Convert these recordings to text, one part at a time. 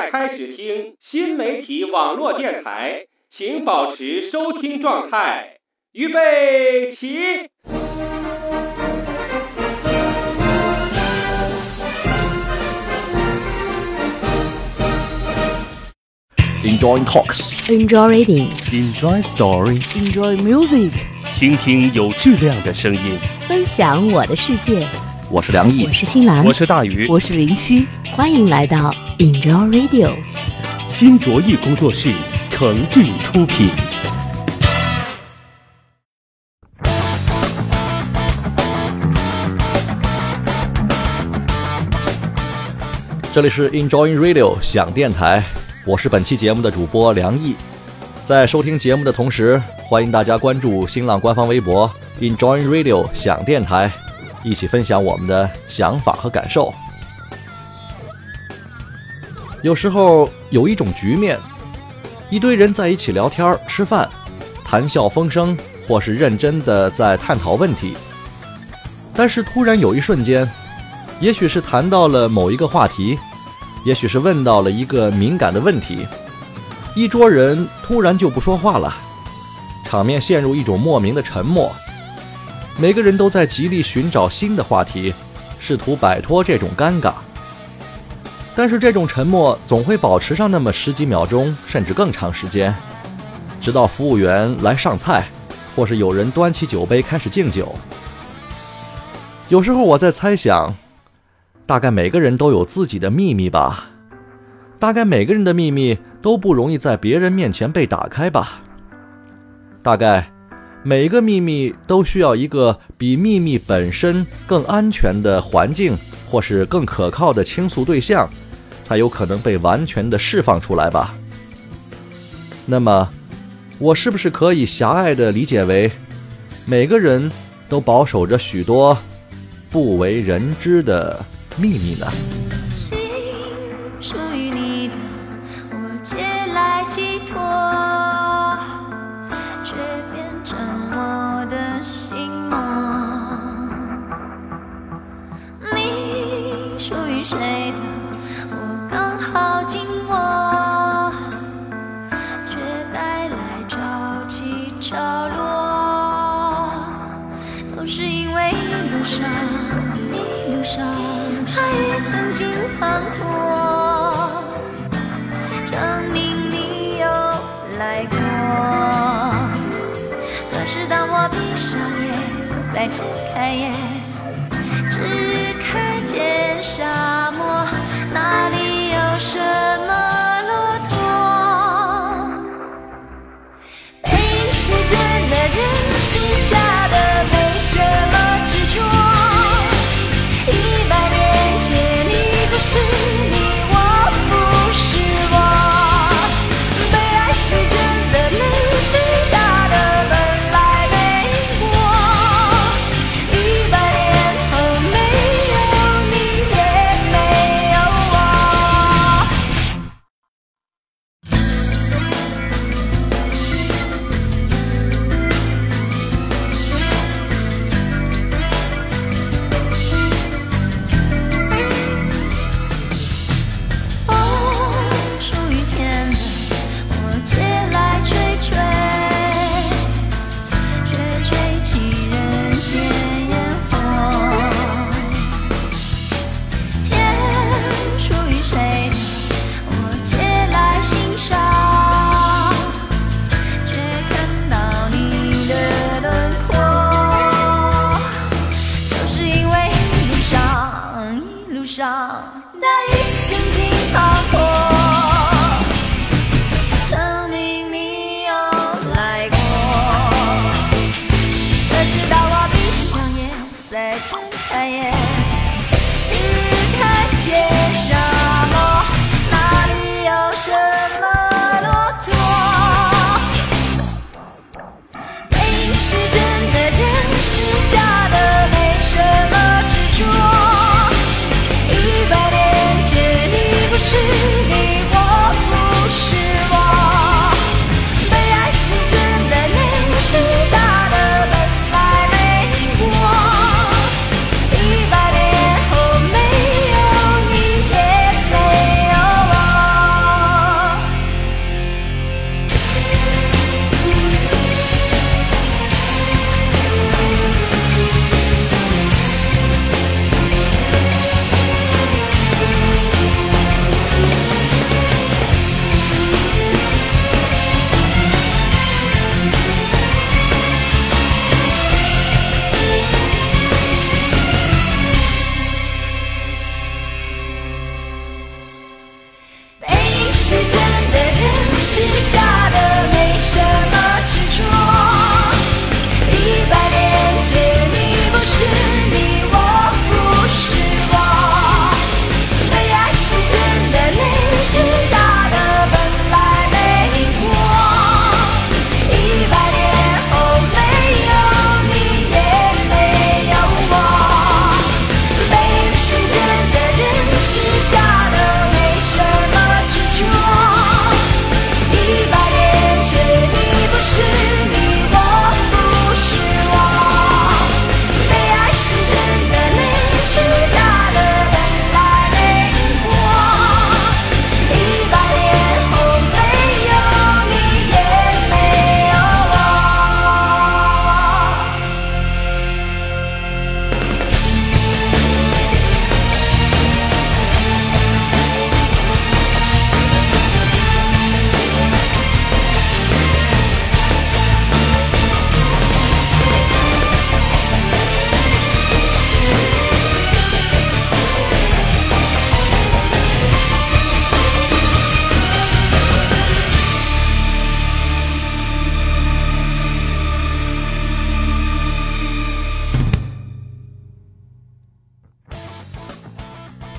在开始听新媒体网络电台，请保持收听状态。预备起！Enjoying talks, Enjoy reading, enjoy story，enjoy music，倾听有质量的声音。分享我的世界。我是梁毅我，是新兰，我是大鱼，我是林夕，欢迎来到 Enjoy Radio。新卓艺工作室诚挚出品。这里是 Enjoying Radio 想电台，我是本期节目的主播梁毅。在收听节目的同时，欢迎大家关注新浪官方微博 Enjoying Radio 想电台，一起分享我们的想法和感受。有时候有一种局面，一堆人在一起聊天、吃饭，谈笑风生，或是认真的在探讨问题。但是突然有一瞬间，也许是谈到了某一个话题，也许是问到了一个敏感的问题，一桌人突然就不说话了，场面陷入一种莫名的沉默。每个人都在极力寻找新的话题，试图摆脱这种尴尬。但是这种沉默总会保持上那么十几秒钟，甚至更长时间，直到服务员来上菜，或是有人端起酒杯开始敬酒。有时候我在猜想，大概每个人都有自己的秘密吧，大概每个人的秘密都不容易在别人面前被打开吧，大概每个秘密都需要一个比秘密本身更安全的环境，或是更可靠的倾诉对象，才有可能被完全的释放出来吧。那么，我是不是可以狭隘的理解为，每个人都保守着许多？不为人知的秘密呢？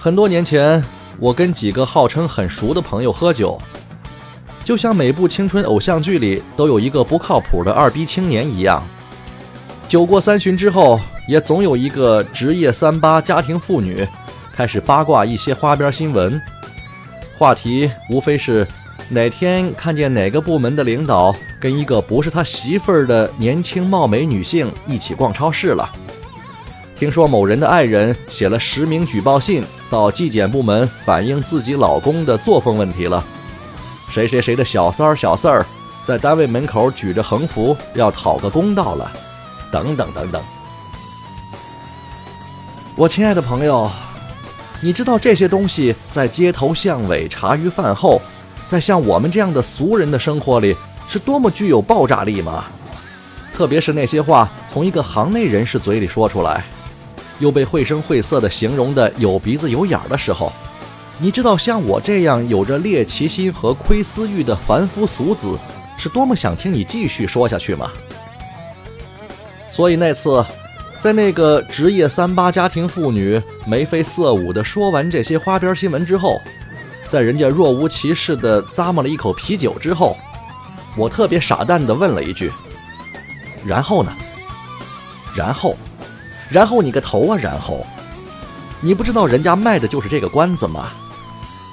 很多年前，我跟几个号称很熟的朋友喝酒，就像每部青春偶像剧里都有一个不靠谱的二逼青年一样。酒过三巡之后，也总有一个职业三八家庭妇女开始八卦一些花边新闻，话题无非是哪天看见哪个部门的领导跟一个不是他媳妇儿的年轻貌美女性一起逛超市了。听说某人的爱人写了实名举报信到纪检部门反映自己老公的作风问题了。谁谁谁的小三儿小四儿在单位门口举着横幅要讨个公道了，等等等等。我亲爱的朋友，你知道这些东西在街头巷尾、茶余饭后，在像我们这样的俗人的生活里是多么具有爆炸力吗？特别是那些话从一个行内人士嘴里说出来。又被绘声绘色地形容的有鼻子有眼儿的时候，你知道像我这样有着猎奇心和窥私欲的凡夫俗子，是多么想听你继续说下去吗？所以那次，在那个职业三八家庭妇女眉飞色舞地说完这些花边新闻之后，在人家若无其事地咂摸了一口啤酒之后，我特别傻蛋地问了一句：“然后呢？然后？”然后你个头啊！然后，你不知道人家卖的就是这个关子吗？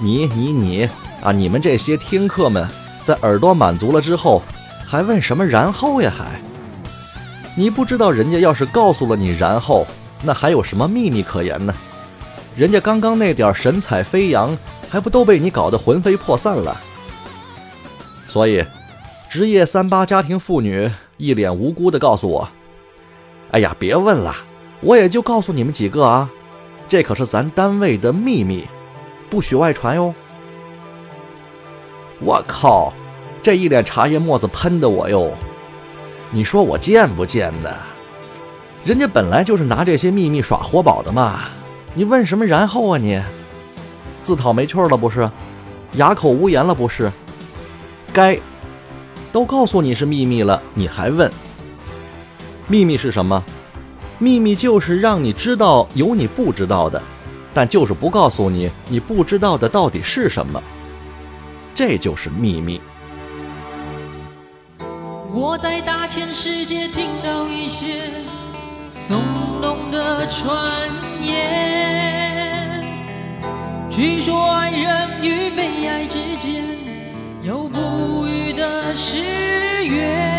你你你啊！你们这些听客们，在耳朵满足了之后，还问什么然后呀？还，你不知道人家要是告诉了你然后，那还有什么秘密可言呢？人家刚刚那点神采飞扬，还不都被你搞得魂飞魄散了？所以，职业三八家庭妇女一脸无辜地告诉我：“哎呀，别问了。”我也就告诉你们几个啊，这可是咱单位的秘密，不许外传哟。我靠，这一脸茶叶沫子喷的我哟！你说我贱不贱呢？人家本来就是拿这些秘密耍活宝的嘛，你问什么然后啊你？自讨没趣了不是？哑口无言了不是？该，都告诉你是秘密了，你还问？秘密是什么？秘密就是让你知道有你不知道的，但就是不告诉你你不知道的到底是什么，这就是秘密。我在大千世界听到一些耸动的传言，据说爱人与被爱之间有不渝的誓约，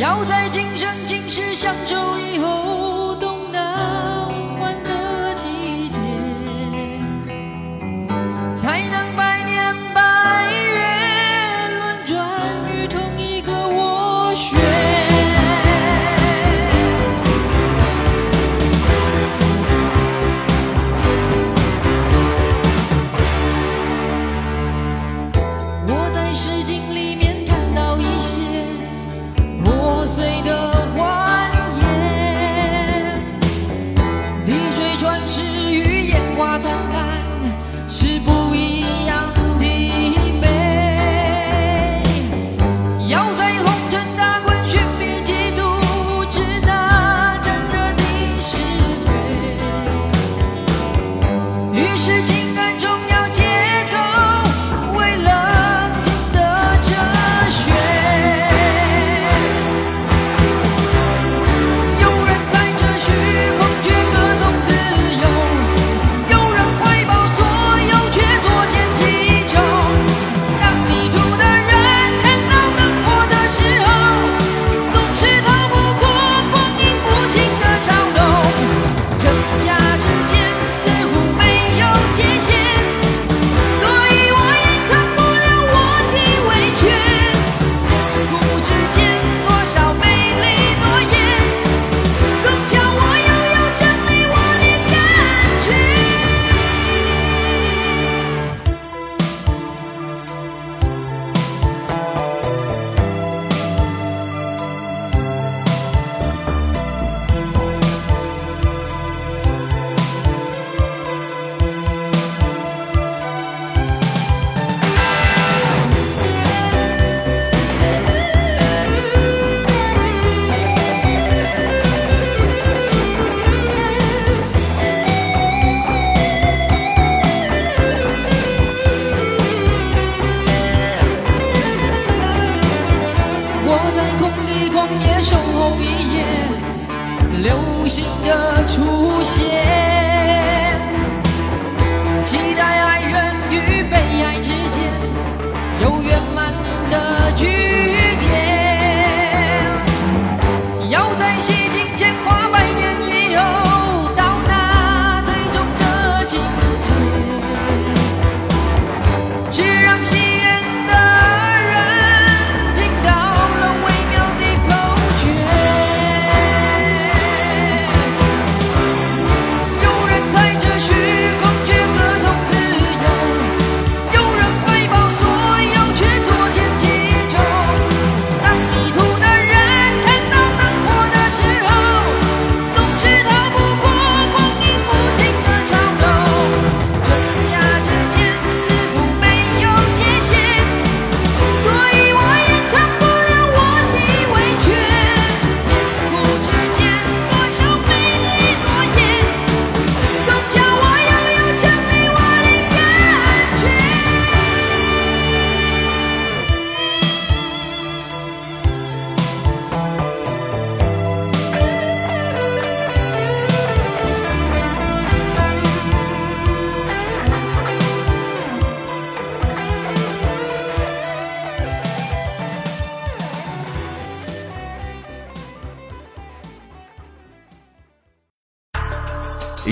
要在今生。今世相守以后，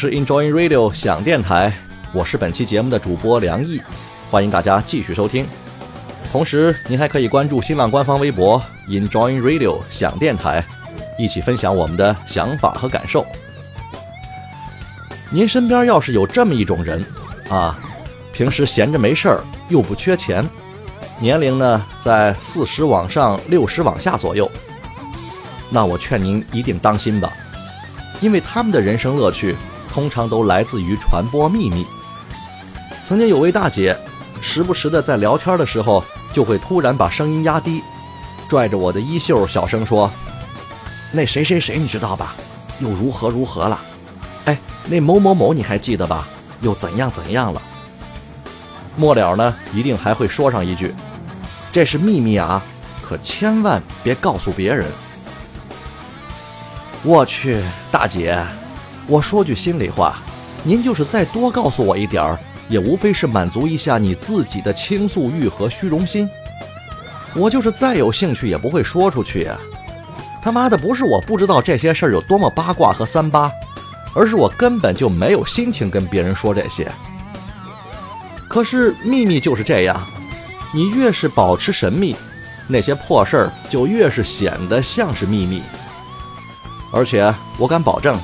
是 Enjoy Radio 响电台，我是本期节目的主播梁毅，欢迎大家继续收听。同时，您还可以关注新浪官方微博 Enjoy Radio 响电台，一起分享我们的想法和感受。您身边要是有这么一种人啊，平时闲着没事儿，又不缺钱，年龄呢在四十往上、六十往下左右，那我劝您一定当心吧。因为他们的人生乐趣通常都来自于传播秘密。曾经有位大姐，时不时的在聊天的时候，就会突然把声音压低，拽着我的衣袖，小声说：“那谁谁谁你知道吧？又如何如何了？哎，那某某某你还记得吧？又怎样怎样了？”末了呢，一定还会说上一句：“这是秘密啊，可千万别告诉别人。”我去，大姐，我说句心里话，您就是再多告诉我一点儿，也无非是满足一下你自己的倾诉欲和虚荣心。我就是再有兴趣，也不会说出去呀、他妈的，不是我不知道这些事儿有多么八卦和三八，而是我根本就没有心情跟别人说这些。可是秘密就是这样，你越是保持神秘，那些破事儿就越是显得像是秘密。而且我敢保证，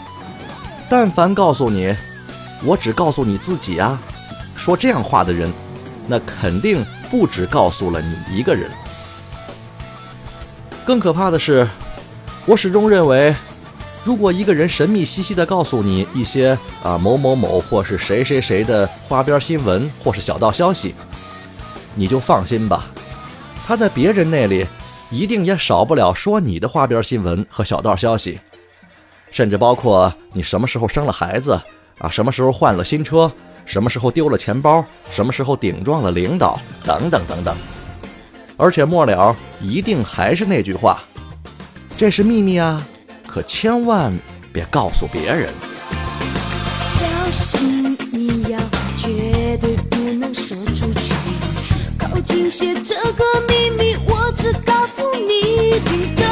但凡告诉你，我只告诉你自己啊，说这样话的人，那肯定不只告诉了你一个人。更可怕的是，我始终认为，如果一个人神秘兮兮地告诉你一些啊某某某或是谁谁谁的花边新闻或是小道消息，你就放心吧，他在别人那里一定也少不了说你的花边新闻和小道消息，甚至包括你什么时候生了孩子啊，什么时候换了新车，什么时候丢了钱包，什么时候顶撞了领导，等等等等。而且末了一定还是那句话，这是秘密啊，可千万别告诉别人。小心你要绝对不能说出去，靠近些这个秘密，我只告诉你听的，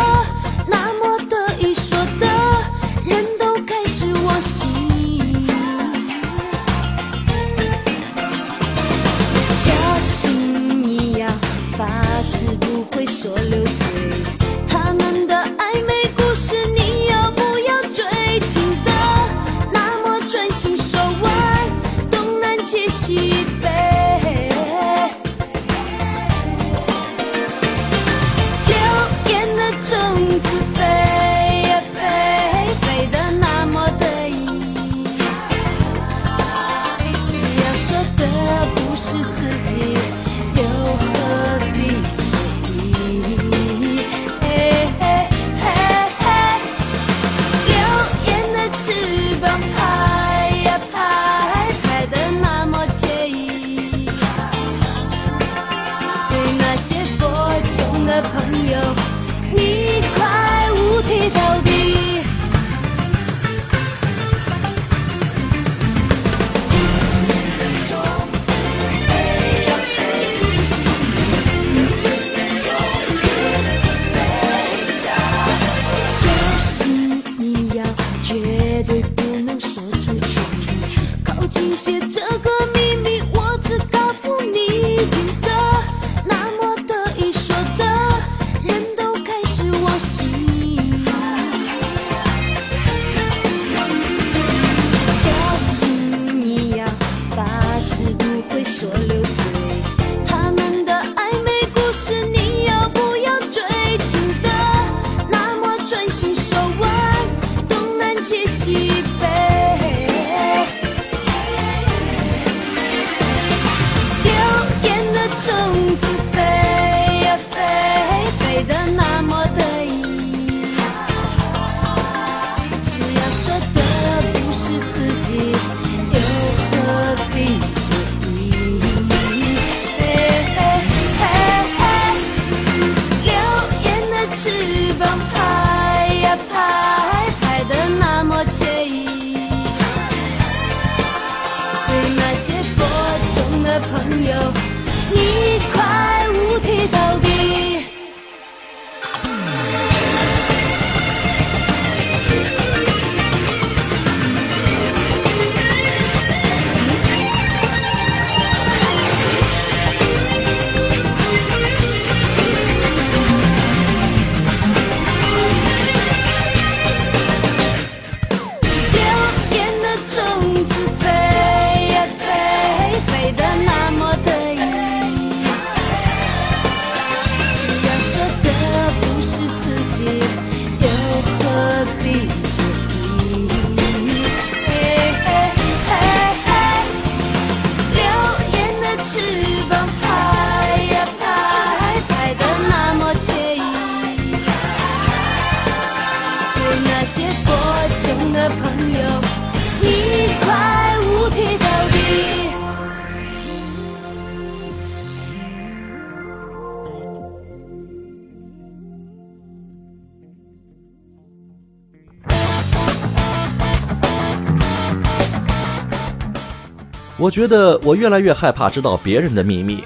我觉得我越来越害怕知道别人的秘密，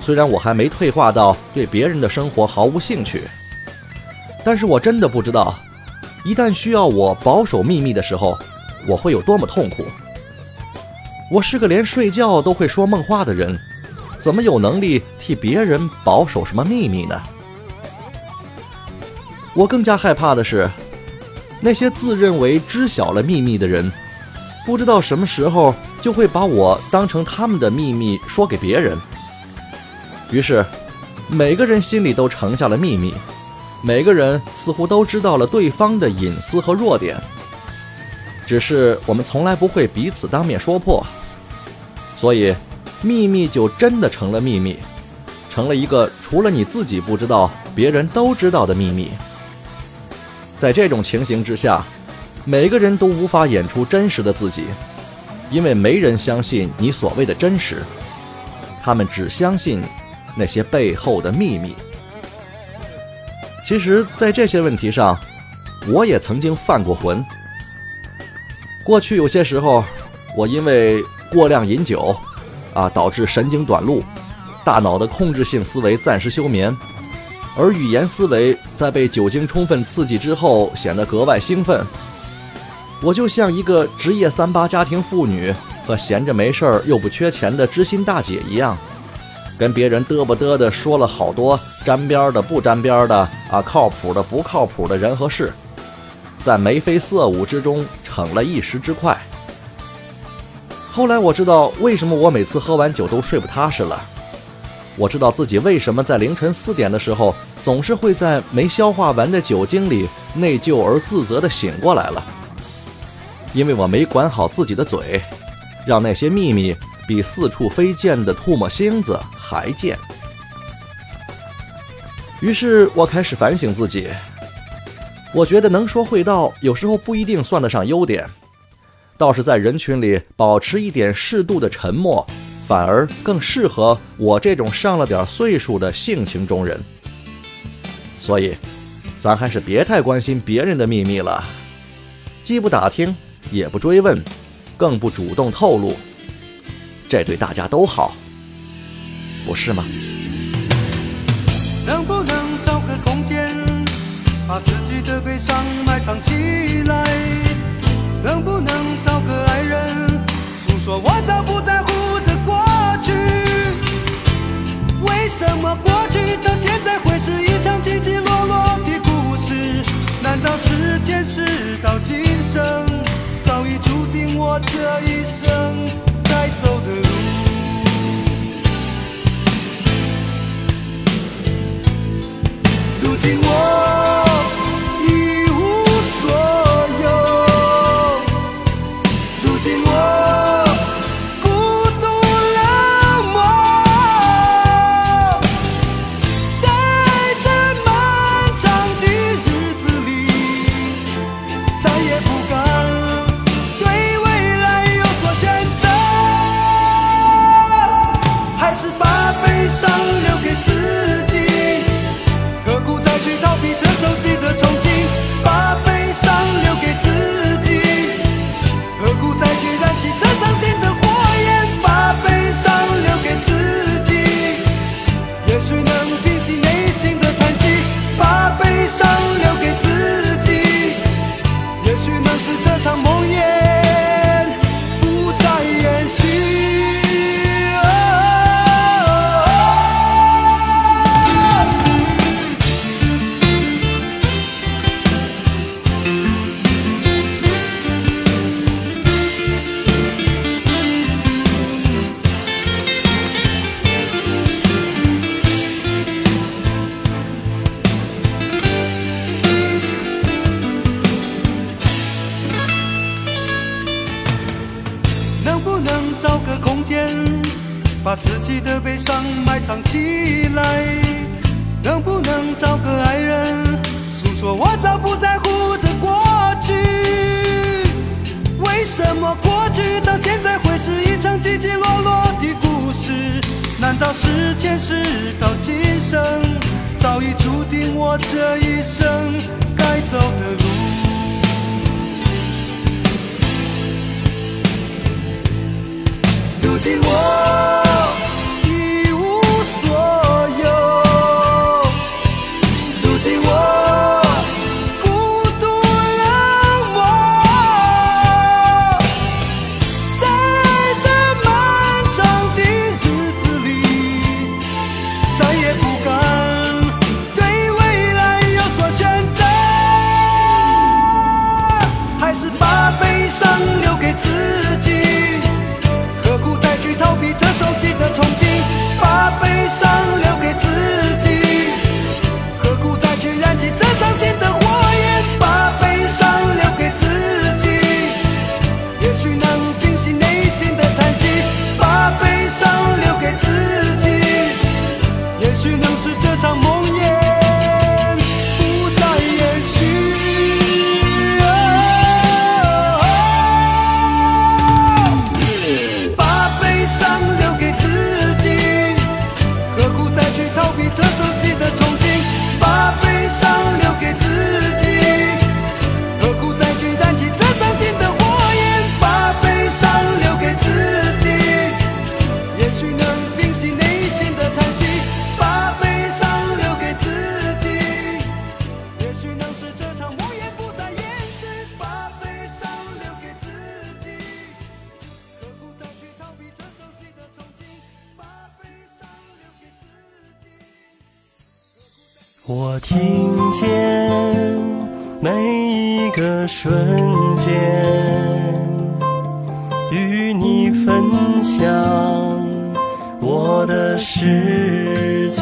虽然我还没退化到对别人的生活毫无兴趣，但是我真的不知道，一旦需要我保守秘密的时候，我会有多么痛苦。我是个连睡觉都会说梦话的人，怎么有能力替别人保守什么秘密呢？我更加害怕的是，那些自认为知晓了秘密的人，不知道什么时候就会把我当成他们的秘密说给别人。于是，每个人心里都盛下了秘密，每个人似乎都知道了对方的隐私和弱点，只是我们从来不会彼此当面说破，所以秘密就真的成了秘密，成了一个除了你自己不知道，别人都知道的秘密。在这种情形之下，每个人都无法演出真实的自己，因为没人相信你所谓的真实，他们只相信那些背后的秘密。其实，在这些问题上，我也曾经犯过浑。过去有些时候，我因为过量饮酒，啊，导致神经短路，大脑的控制性思维暂时休眠，而语言思维在被酒精充分刺激之后显得格外兴奋。我就像一个职业三八家庭妇女和闲着没事儿又不缺钱的知心大姐一样，跟别人嘚啵嘚的说了好多沾边的不沾边的啊，靠谱的不靠谱的人和事，在眉飞色舞之中逞了一时之快。后来我知道为什么我每次喝完酒都睡不踏实了，我知道自己为什么在凌晨四点的时候总是会在没消化完的酒精里内疚而自责的醒过来了。因为我没管好自己的嘴，让那些秘密比四处飞溅的唾沫星子还贱。于是我开始反省自己。我觉得能说会道，有时候不一定算得上优点，倒是在人群里保持一点适度的沉默，反而更适合我这种上了点岁数的性情中人。所以，咱还是别太关心别人的秘密了，既不打听。也不追问，更不主动透露，这对大家都好，不是吗？能不能找个空间，把自己的悲伤埋藏起来？能不能找个爱人，诉说我早不在乎的过去？为什么过去到现在会是一场起起落落的故事？难道时间是到今生？我这一生该走的路。如今我什么过去到现在会是一场起起落落的故事？难道是前世到今生，早已注定我这一生该走的路？如今我悲伤留给分享我的世界。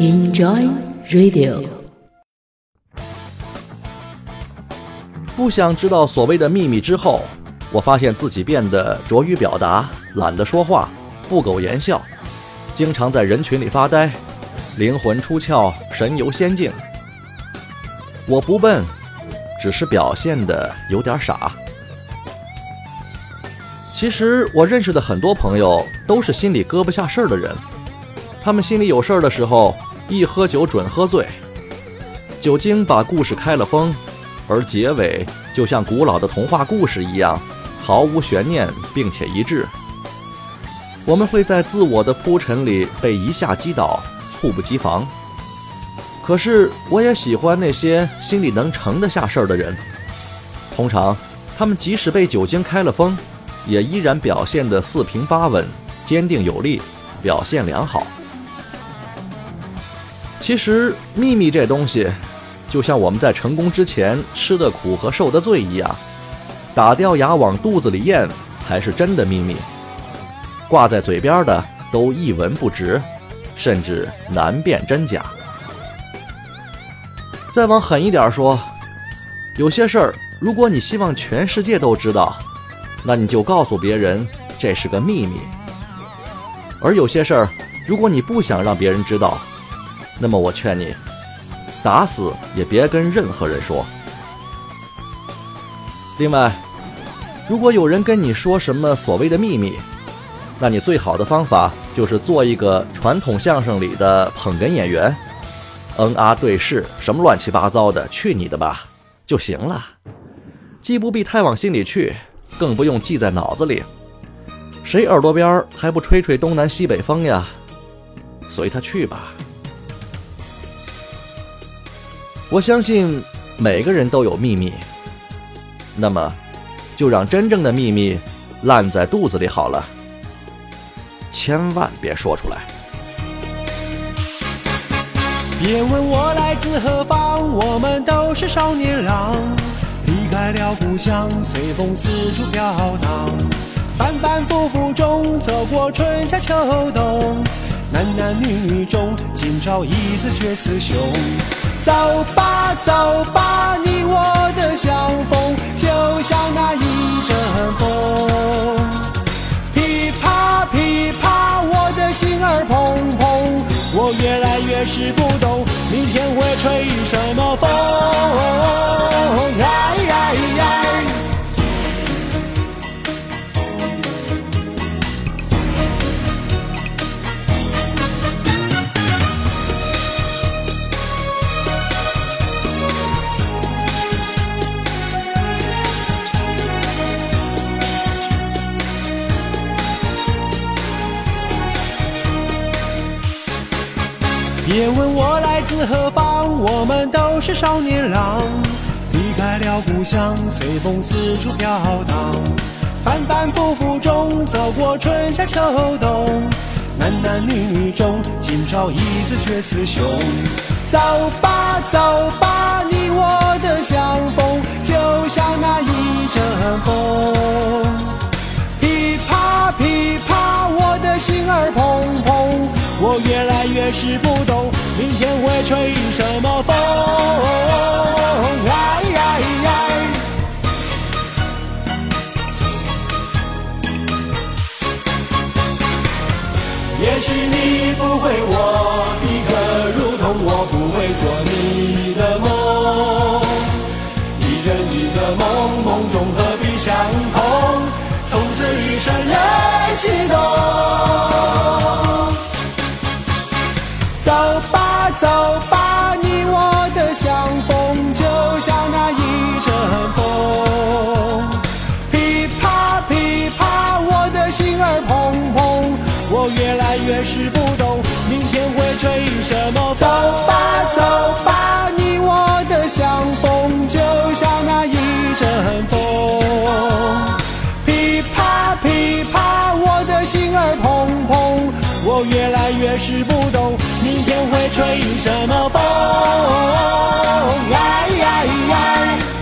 Enjoy Radio。不想知道所谓的秘密之后，我发现自己变得拙于表达，懒得说话，不苟言笑，经常在人群里发呆，灵魂出窍，神游仙境。我不笨，只是表现的有点傻。其实我认识的很多朋友都是心里搁不下事儿的人，他们心里有事儿的时候，一喝酒准喝醉，酒精把故事开了封。而结尾就像古老的童话故事一样，毫无悬念，并且一致。我们会在自我的铺陈里被一下击倒，猝不及防。可是，我也喜欢那些心里能盛得下事儿的人。通常，他们即使被酒精开了封，也依然表现得四平八稳、坚定有力，表现良好。其实，秘密这东西。就像我们在成功之前吃的苦和受的罪一样，打掉牙往肚子里咽才是真的秘密。挂在嘴边的都一文不值，甚至难辨真假。再往狠一点说，有些事儿，如果你希望全世界都知道，那你就告诉别人这是个秘密；而有些事儿，如果你不想让别人知道，那么我劝你。打死也别跟任何人说。另外，如果有人跟你说什么所谓的秘密，那你最好的方法就是做一个传统相声里的捧哏演员，嗯啊对视，什么乱七八糟的，去你的吧，就行了。既不必太往心里去，更不用记在脑子里。谁耳朵边还不吹吹东南西北风呀？随他去吧。我相信每个人都有秘密，那么就让真正的秘密烂在肚子里好了，千万别说出来。别问我来自何方，我们都是少年郎，离开了故乡，随风四处飘荡，反反复复中走过春夏秋冬，男男女女中，今朝一次却雌雄。走吧，走吧，你我的相逢，就像那一阵风。噼啪噼啪，我的心儿砰砰，我越来越是不懂，明天会吹什么风？哎哎哎！自何方，我们都是少年郎，离开了故乡，随风四处飘荡，反反复复中走过春夏秋冬，男男女女中，今朝一次却雌雄。走吧，走吧，你我的相逢，就像那一阵风。噼啪噼啪，我的心儿砰砰，我越来越是不懂，明天会吹什么风？哎哎哎！也许你不会我的歌，如同我不会做你的梦。一人一个梦，梦中何必相同？从此一生任心动。走吧，走吧，你我的相逢，就像那一阵风。噼啪噼啪，我的心儿砰砰，我越来越是不懂，明天会吹什么是不懂明天会吹什么风。哎哎哎哎